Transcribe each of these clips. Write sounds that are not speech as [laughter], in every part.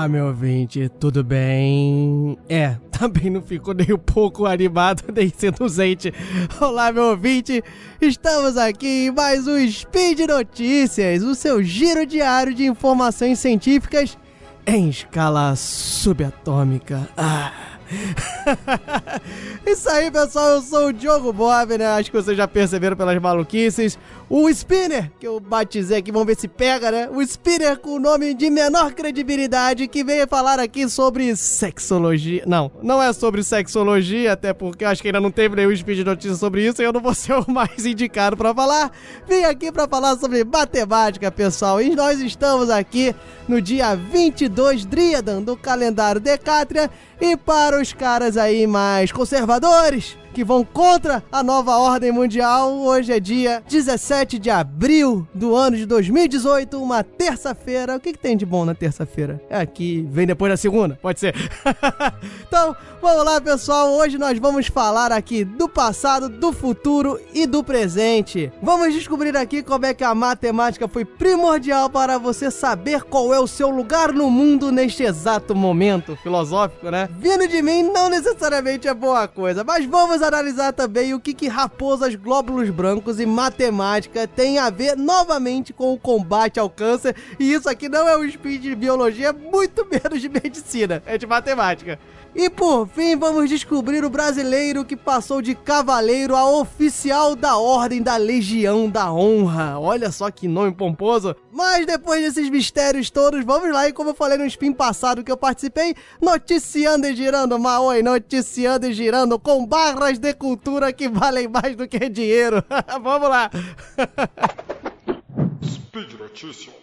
Olá, meu ouvinte, tudo bem? É, [laughs] também não ficou nem um pouco animado, [laughs] nem seduzente. Olá, meu ouvinte, estamos aqui em mais um Speed Notícias, o seu giro diário de informações científicas em escala subatômica. Ah. [laughs] Isso aí, pessoal, eu sou o Diogo Bob, né? Acho que vocês já perceberam pelas maluquices. O Spinner, que eu batizei aqui, vamos ver se pega, né? O Spinner com o nome de menor credibilidade, que veio falar aqui sobre sexologia. Não, não é sobre sexologia, até porque acho que ainda não teve nenhum speed notícia sobre isso e eu não vou [laughs] ser o mais indicado para falar. Vim aqui para falar sobre matemática, pessoal. E nós estamos aqui no dia 22 Driadan do calendário Decátria. E para os caras aí mais conservadores, que vão contra a nova ordem mundial. Hoje é dia 17 de abril do ano de 2018, uma terça-feira. O que, que tem de bom na terça-feira? É aqui, vem depois da segunda, pode ser. [laughs] então, vamos lá, pessoal. Hoje nós vamos falar aqui do passado, do futuro e do presente. Vamos descobrir aqui como é que a matemática foi primordial para você saber qual é o seu lugar no mundo neste exato momento. Filosófico, né? Vindo de mim não necessariamente é boa coisa, mas vamos vamos analisar também o que, que raposas, glóbulos brancos e matemática tem a ver novamente com o combate ao câncer. E isso aqui não é um speed de biologia, muito [laughs] menos de medicina, é de matemática. E por fim, vamos descobrir o brasileiro que passou de cavaleiro a oficial da Ordem da Legião da Honra. Olha só que nome pomposo. Mas depois desses mistérios todos, vamos lá. E como eu falei no spin passado que eu participei, noticiando e girando, Maoi, noticiando e girando com barras de cultura que valem mais do que dinheiro. [laughs] vamos lá. Speed Notícias.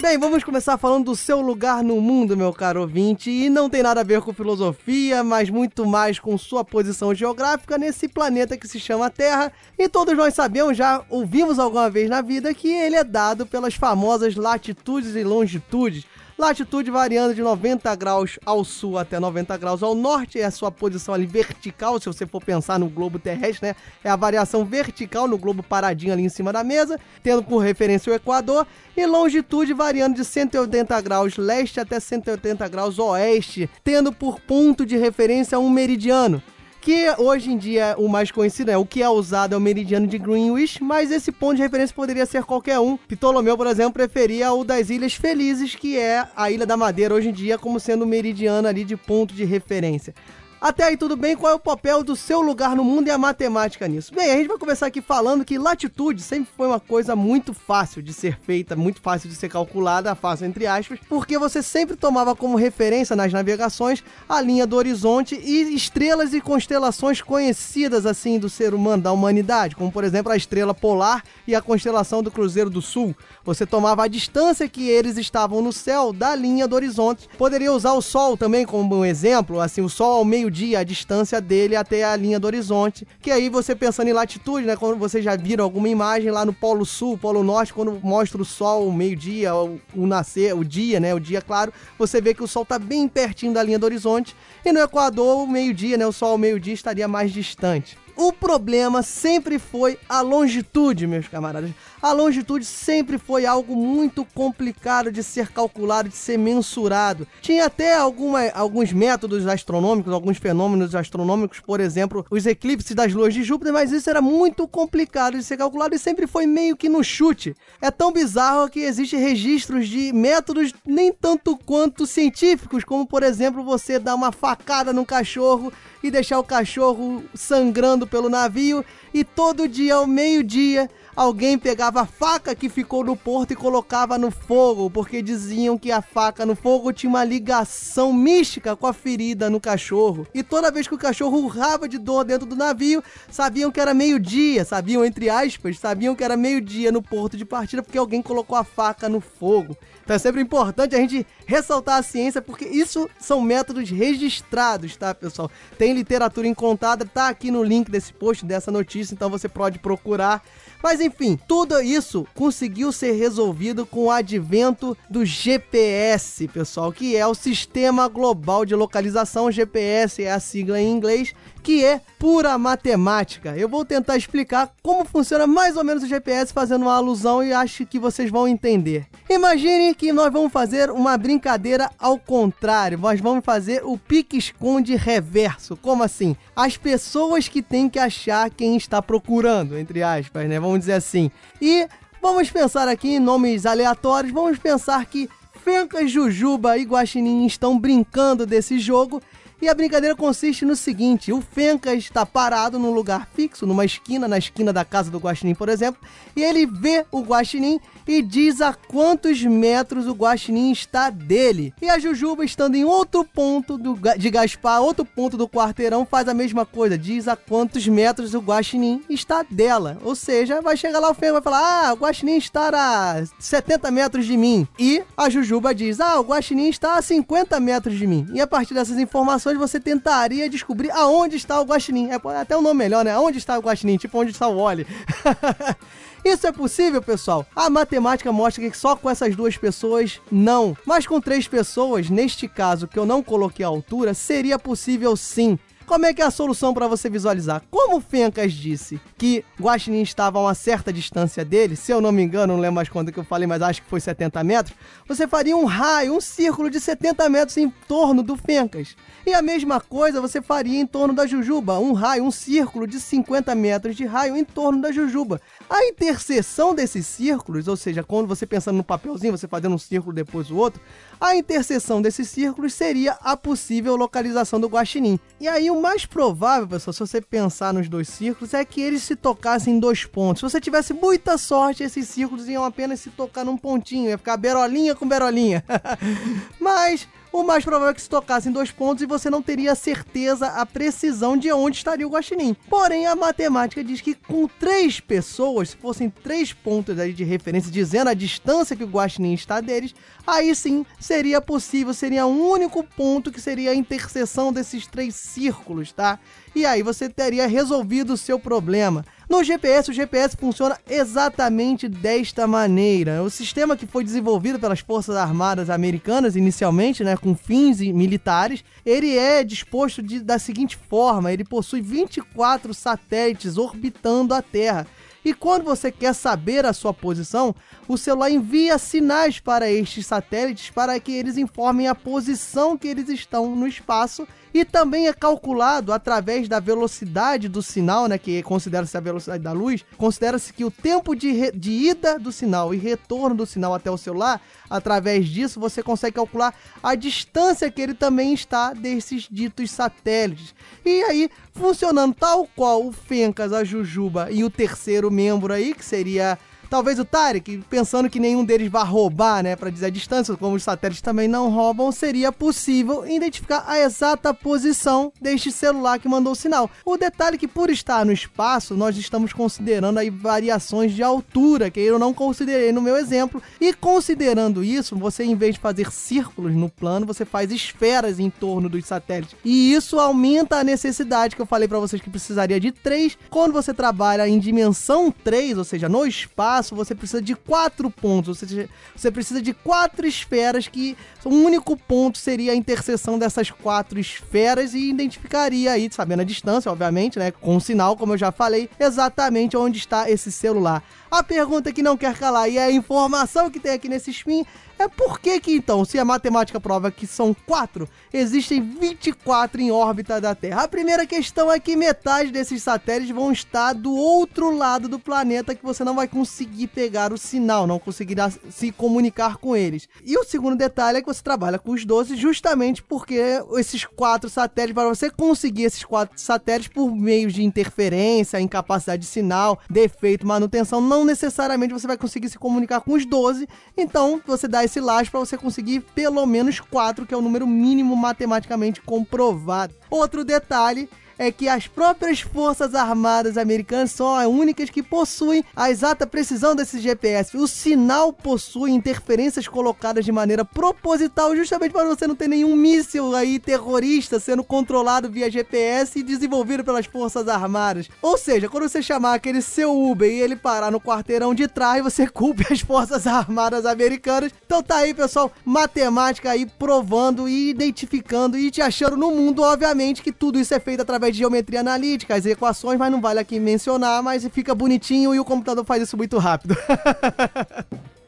Bem, vamos começar falando do seu lugar no mundo, meu caro ouvinte, e não tem nada a ver com filosofia, mas muito mais com sua posição geográfica nesse planeta que se chama Terra. E todos nós sabemos, já ouvimos alguma vez na vida, que ele é dado pelas famosas latitudes e longitudes. Latitude variando de 90 graus ao sul até 90 graus ao norte, é a sua posição ali vertical, se você for pensar no globo terrestre, né? É a variação vertical no globo paradinho ali em cima da mesa, tendo por referência o Equador, e longitude variando de 180 graus leste até 180 graus oeste, tendo por ponto de referência um meridiano que hoje em dia o mais conhecido é o que é usado é o meridiano de Greenwich, mas esse ponto de referência poderia ser qualquer um. Ptolomeu, por exemplo, preferia o das Ilhas Felizes, que é a Ilha da Madeira hoje em dia como sendo o meridiano ali de ponto de referência. Até aí tudo bem? Qual é o papel do seu lugar no mundo e a matemática nisso? Bem, a gente vai começar aqui falando que latitude sempre foi uma coisa muito fácil de ser feita, muito fácil de ser calculada, fácil entre aspas, porque você sempre tomava como referência nas navegações a linha do horizonte e estrelas e constelações conhecidas assim do ser humano, da humanidade, como por exemplo a estrela polar e a constelação do Cruzeiro do Sul. Você tomava a distância que eles estavam no céu da linha do horizonte. Poderia usar o Sol também como um exemplo, assim, o Sol ao meio meio-dia a distância dele até a linha do horizonte. Que aí você pensando em latitude, né? Quando vocês já viram alguma imagem lá no Polo Sul, Polo Norte, quando mostra o sol, o meio-dia, o, o, nascer, o dia, né? O dia claro, você vê que o sol tá bem pertinho da linha do horizonte. E no Equador, o meio-dia, né? O sol ao meio-dia estaria mais distante. O problema sempre foi a longitude, meus camaradas. A longitude sempre foi algo muito complicado de ser calculado, de ser mensurado. Tinha até alguma, alguns métodos astronômicos, alguns fenômenos astronômicos, por exemplo, os eclipses das luas de Júpiter, mas isso era muito complicado de ser calculado e sempre foi meio que no chute. É tão bizarro que existem registros de métodos nem tanto quanto científicos, como por exemplo você dar uma facada no cachorro e deixar o cachorro sangrando pelo navio e todo dia ao meio-dia alguém pegava a faca que ficou no porto e colocava no fogo, porque diziam que a faca no fogo tinha uma ligação mística com a ferida no cachorro. E toda vez que o cachorro urrava de dor dentro do navio, sabiam que era meio-dia, sabiam, entre aspas, sabiam que era meio-dia no porto de partida porque alguém colocou a faca no fogo. Então é sempre importante a gente ressaltar a ciência, porque isso são métodos registrados, tá, pessoal? Tem literatura encontrada, tá aqui no link desse post, dessa notícia, então você pode procurar. Mas enfim, tudo isso conseguiu ser resolvido com o advento do GPS, pessoal, que é o Sistema Global de Localização. GPS é a sigla em inglês que é pura matemática. Eu vou tentar explicar como funciona mais ou menos o GPS fazendo uma alusão e acho que vocês vão entender. Imagine que nós vamos fazer uma brincadeira ao contrário. Nós vamos fazer o pique-esconde reverso. Como assim? As pessoas que têm que achar quem está procurando, entre aspas, né? Vamos dizer assim. E vamos pensar aqui em nomes aleatórios. Vamos pensar que Fencas, Jujuba e Guaxinim estão brincando desse jogo e a brincadeira consiste no seguinte: o Fencas está parado num lugar fixo, numa esquina, na esquina da casa do Guaxinim, por exemplo, e ele vê o Guaxinim e diz a quantos metros o Guaxinim está dele. E a Jujuba, estando em outro ponto do, de Gaspar, outro ponto do quarteirão, faz a mesma coisa, diz a quantos metros o Guaxinim está dela. Ou seja, vai chegar lá o Fencas vai falar: Ah, o Guaxinim está a 70 metros de mim. E a Jujuba diz: Ah, o Guaxinim está a 50 metros de mim. E a partir dessas informações, você tentaria descobrir aonde está o guaxinim. É até um nome melhor, né? Aonde está o guaxinim? Tipo, onde está o Wally. [laughs] Isso é possível, pessoal? A matemática mostra que só com essas duas pessoas, não. Mas com três pessoas, neste caso que eu não coloquei a altura, seria possível sim. Como é que é a solução para você visualizar? Como o Fencas disse que Guaxinim estava a uma certa distância dele, se eu não me engano, não lembro mais quanto que eu falei, mas acho que foi 70 metros, você faria um raio, um círculo de 70 metros em torno do Fencas. E a mesma coisa você faria em torno da Jujuba, um raio, um círculo de 50 metros de raio em torno da Jujuba. A interseção desses círculos, ou seja, quando você pensando no papelzinho, você fazendo um círculo depois o outro, a interseção desses círculos seria a possível localização do guaxinim. E aí o mais provável, pessoal, se você pensar nos dois círculos, é que eles se tocassem em dois pontos. Se você tivesse muita sorte, esses círculos iam apenas se tocar num pontinho, ia ficar berolinha com berolinha. [laughs] Mas o mais provável é que se tocasse em dois pontos e você não teria certeza, a precisão de onde estaria o guaxinim. Porém, a matemática diz que com três pessoas, se fossem três pontos de referência, dizendo a distância que o guaxinim está deles, aí sim seria possível, seria um único ponto que seria a interseção desses três círculos, tá? E aí você teria resolvido o seu problema. No GPS, o GPS funciona exatamente desta maneira. O sistema que foi desenvolvido pelas Forças Armadas Americanas inicialmente, né, com fins militares, ele é disposto de, da seguinte forma: ele possui 24 satélites orbitando a Terra. E quando você quer saber a sua posição, o celular envia sinais para estes satélites para que eles informem a posição que eles estão no espaço e também é calculado através da velocidade do sinal, né, que considera-se a velocidade da luz, considera-se que o tempo de, de ida do sinal e retorno do sinal até o celular, através disso você consegue calcular a distância que ele também está desses ditos satélites. E aí, funcionando tal qual o Fencas, a Jujuba e o terceiro membro aí, que seria Talvez o Tarek, pensando que nenhum deles vai roubar, né, para dizer a distância, como os satélites também não roubam, seria possível identificar a exata posição deste celular que mandou o sinal. O detalhe é que por estar no espaço, nós estamos considerando aí variações de altura, que eu não considerei no meu exemplo, e considerando isso, você em vez de fazer círculos no plano, você faz esferas em torno dos satélites. E isso aumenta a necessidade que eu falei para vocês que precisaria de três. Quando você trabalha em dimensão 3, ou seja, no espaço, espaço, você precisa de quatro pontos. Você, você precisa de quatro esferas que o único ponto seria a interseção dessas quatro esferas e identificaria aí, sabendo a distância, obviamente, né? Com o sinal, como eu já falei, exatamente onde está esse celular. A pergunta que não quer calar e a informação que tem aqui nesse spin é por que que então, se a matemática prova que são quatro, existem 24 em órbita da Terra? A primeira questão é que metade desses satélites vão estar do outro lado do planeta que você não vai conseguir pegar o sinal, não conseguirá se comunicar com eles. E o segundo detalhe é que você trabalha com os 12 justamente porque esses quatro satélites, para você conseguir esses quatro satélites por meio de interferência, incapacidade de sinal, defeito, manutenção, não necessariamente você vai conseguir se comunicar com os 12, então você dá esse laço para você conseguir pelo menos 4, que é o número mínimo matematicamente comprovado. Outro detalhe é que as próprias Forças Armadas Americanas são as únicas que possuem a exata precisão desse GPS. O sinal possui interferências colocadas de maneira proposital, justamente para você não ter nenhum míssil aí terrorista sendo controlado via GPS e desenvolvido pelas Forças Armadas. Ou seja, quando você chamar aquele seu Uber e ele parar no quarteirão de trás, você [laughs] culpe as Forças Armadas Americanas. Então tá aí, pessoal, matemática aí provando e identificando e te achando no mundo, obviamente, que tudo isso é feito através de geometria analítica, as equações, mas não vale aqui mencionar, mas fica bonitinho e o computador faz isso muito rápido. [laughs]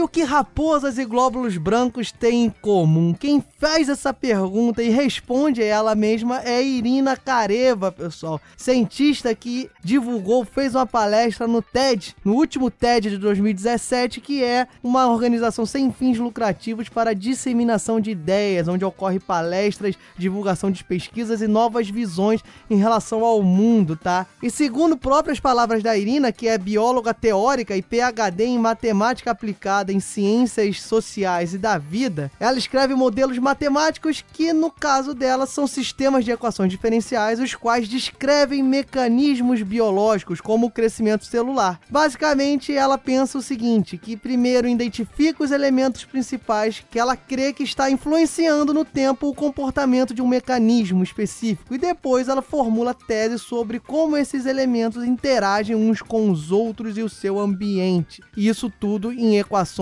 E o que raposas e glóbulos brancos têm em comum? Quem faz essa pergunta e responde ela mesma é Irina Kareva, pessoal. Cientista que divulgou, fez uma palestra no TED, no último TED de 2017, que é uma organização sem fins lucrativos para disseminação de ideias, onde ocorre palestras, divulgação de pesquisas e novas visões em relação ao mundo, tá? E segundo próprias palavras da Irina, que é bióloga teórica e PhD em matemática aplicada, em ciências sociais e da vida, ela escreve modelos matemáticos que, no caso dela, são sistemas de equações diferenciais, os quais descrevem mecanismos biológicos, como o crescimento celular. Basicamente, ela pensa o seguinte: que primeiro identifica os elementos principais que ela crê que está influenciando no tempo o comportamento de um mecanismo específico, e depois ela formula tese sobre como esses elementos interagem uns com os outros e o seu ambiente. Isso tudo em equações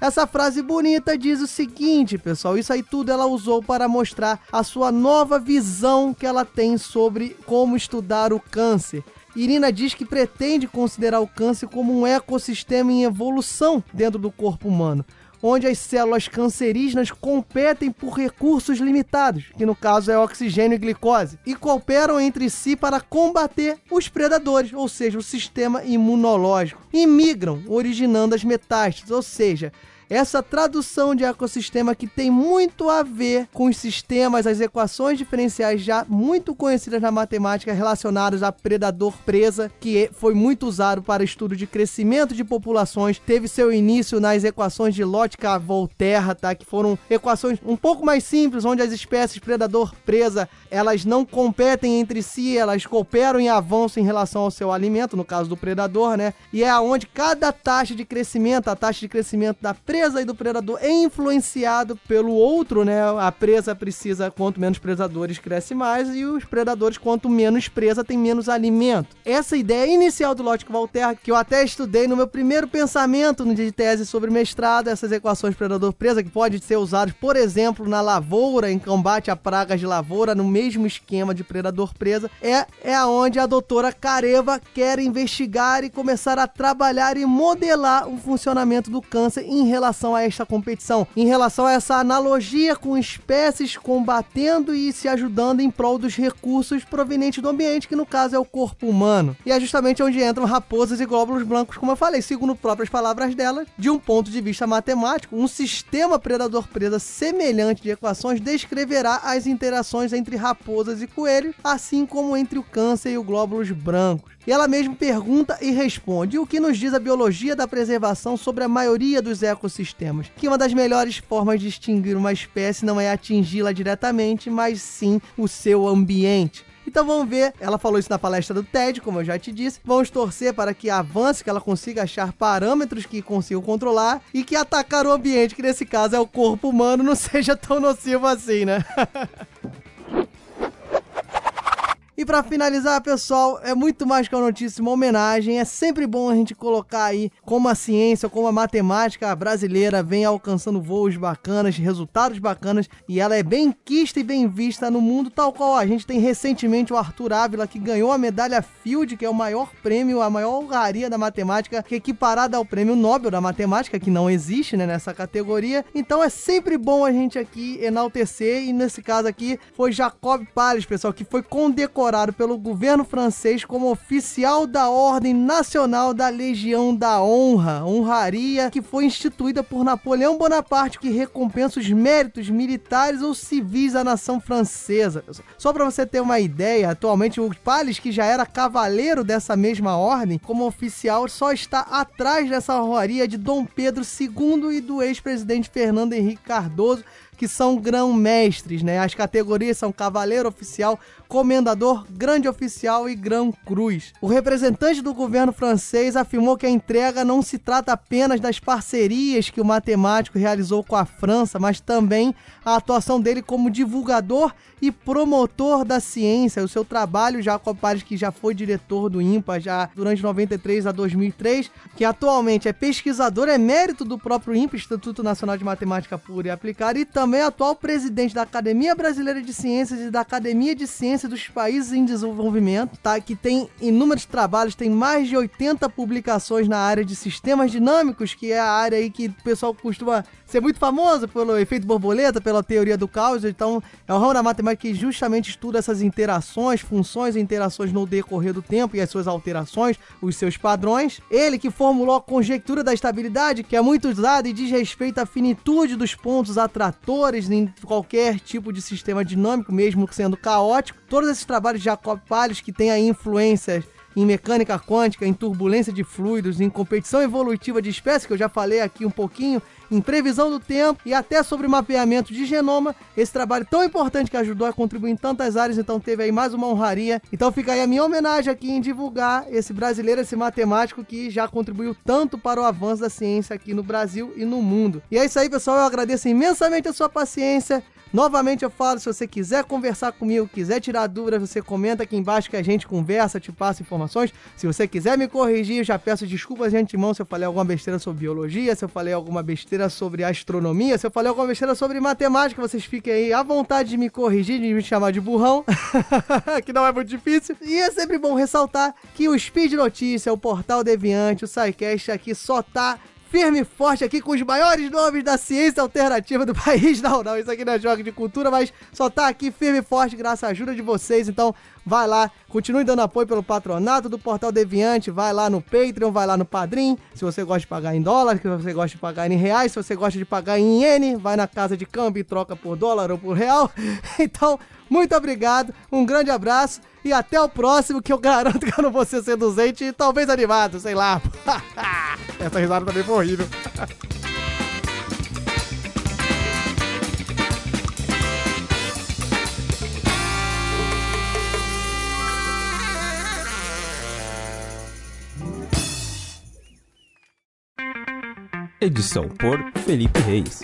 essa frase bonita diz o seguinte, pessoal, isso aí tudo ela usou para mostrar a sua nova visão que ela tem sobre como estudar o câncer. Irina diz que pretende considerar o câncer como um ecossistema em evolução dentro do corpo humano onde as células cancerígenas competem por recursos limitados, que no caso é oxigênio e glicose, e cooperam entre si para combater os predadores, ou seja, o sistema imunológico, e migram, originando as metástases, ou seja, essa tradução de ecossistema que tem muito a ver com os sistemas, as equações diferenciais já muito conhecidas na matemática relacionadas a predador-presa, que foi muito usado para estudo de crescimento de populações, teve seu início nas equações de Lotka-Volterra, tá? que foram equações um pouco mais simples, onde as espécies predador-presa elas não competem entre si, elas cooperam em avanço em relação ao seu alimento, no caso do predador, né? E é onde cada taxa de crescimento, a taxa de crescimento da presa presa e do predador é influenciado pelo outro, né? A presa precisa, quanto menos predadores, cresce mais, e os predadores, quanto menos presa, tem menos alimento. Essa ideia inicial do Lógico Voltaire, que eu até estudei no meu primeiro pensamento no dia de tese sobre mestrado, essas equações predador-presa, que pode ser usadas, por exemplo, na lavoura, em combate a pragas de lavoura, no mesmo esquema de predador-presa, é, é aonde a doutora Careva quer investigar e começar a trabalhar e modelar o funcionamento do câncer em relação relação a esta competição, em relação a essa analogia com espécies combatendo e se ajudando em prol dos recursos provenientes do ambiente, que no caso é o corpo humano. E é justamente onde entram raposas e glóbulos brancos, como eu falei, segundo próprias palavras dela, de um ponto de vista matemático, um sistema predador-presa semelhante de equações descreverá as interações entre raposas e coelhos, assim como entre o câncer e o glóbulos brancos. E ela mesma pergunta e responde o que nos diz a biologia da preservação sobre a maioria dos ecossistemas. Que uma das melhores formas de extinguir uma espécie não é atingi-la diretamente, mas sim o seu ambiente. Então vamos ver, ela falou isso na palestra do TED, como eu já te disse. Vamos torcer para que avance, que ela consiga achar parâmetros que consigam controlar e que atacar o ambiente, que nesse caso é o corpo humano, não [laughs] seja tão nocivo assim, né? [laughs] E para finalizar, pessoal, é muito mais que uma notícia, uma homenagem. É sempre bom a gente colocar aí como a ciência, como a matemática brasileira vem alcançando voos bacanas, resultados bacanas, e ela é bem quista e bem vista no mundo, tal qual a gente tem recentemente o Arthur Ávila, que ganhou a medalha Field, que é o maior prêmio, a maior honraria da matemática, que é equiparada ao prêmio Nobel da matemática, que não existe né, nessa categoria. Então é sempre bom a gente aqui enaltecer, e nesse caso aqui foi Jacob Pales, pessoal, que foi condecorado condecorado pelo governo francês como oficial da Ordem Nacional da Legião da Honra, honraria que foi instituída por Napoleão Bonaparte, que recompensa os méritos militares ou civis da nação francesa. Só para você ter uma ideia, atualmente o Pales, que já era cavaleiro dessa mesma ordem, como oficial, só está atrás dessa honraria de Dom Pedro II e do ex-presidente Fernando Henrique Cardoso, que são grão-mestres, né? As categorias são cavaleiro oficial, comendador, grande oficial e grão cruz. O representante do governo francês afirmou que a entrega não se trata apenas das parcerias que o matemático realizou com a França, mas também a atuação dele como divulgador e promotor da ciência. O seu trabalho, Jacob Pares, que já foi diretor do INPA já durante 93 a 2003, que atualmente é pesquisador emérito do próprio INPA, Instituto Nacional de Matemática Pura e Aplicada, e também também atual presidente da Academia Brasileira de Ciências e da Academia de Ciências dos Países em Desenvolvimento, tá? Que tem inúmeros trabalhos, tem mais de 80 publicações na área de sistemas dinâmicos, que é a área aí que o pessoal costuma ser muito famoso pelo efeito borboleta, pela teoria do caos. Então, é o ramo da matemática que justamente estuda essas interações, funções e interações no decorrer do tempo e as suas alterações, os seus padrões. Ele que formulou a conjectura da estabilidade, que é muito usada e diz respeito à finitude dos pontos atratores em qualquer tipo de sistema dinâmico, mesmo sendo caótico. Todos esses trabalhos de Jacob Palles que têm aí influências em mecânica quântica, em turbulência de fluidos, em competição evolutiva de espécies, que eu já falei aqui um pouquinho, em previsão do tempo e até sobre mapeamento de genoma. Esse trabalho tão importante que ajudou a contribuir em tantas áreas, então teve aí mais uma honraria. Então fica aí a minha homenagem aqui em divulgar esse brasileiro, esse matemático que já contribuiu tanto para o avanço da ciência aqui no Brasil e no mundo. E é isso aí, pessoal. Eu agradeço imensamente a sua paciência. Novamente eu falo, se você quiser conversar comigo, quiser tirar dúvidas, você comenta aqui embaixo que a gente conversa, te passa informações. Se você quiser me corrigir, eu já peço desculpas de antemão se eu falei alguma besteira sobre biologia, se eu falei alguma besteira sobre astronomia, se eu falei alguma besteira sobre matemática, vocês fiquem aí à vontade de me corrigir, de me chamar de burrão, [laughs] que não é muito difícil. E é sempre bom ressaltar que o Speed Notícia, o Portal Deviante, o SciCast aqui só tá firme e forte aqui com os maiores nomes da ciência alternativa do [laughs] país. Não, não, isso aqui não é jogo de cultura, mas só tá aqui firme e forte graças à ajuda de vocês. Então, vai lá, continue dando apoio pelo patronato do Portal Deviante, vai lá no Patreon, vai lá no Padrim. Se você gosta de pagar em dólar, se você gosta de pagar em reais, se você gosta de pagar em iene, vai na casa de câmbio e troca por dólar ou por real. [laughs] Então, muito obrigado, um grande abraço e até o próximo, que eu garanto que eu não vou ser seduzente e talvez animado, sei lá. [laughs] Essa risada também foi horrível. Edição por Felipe Reis.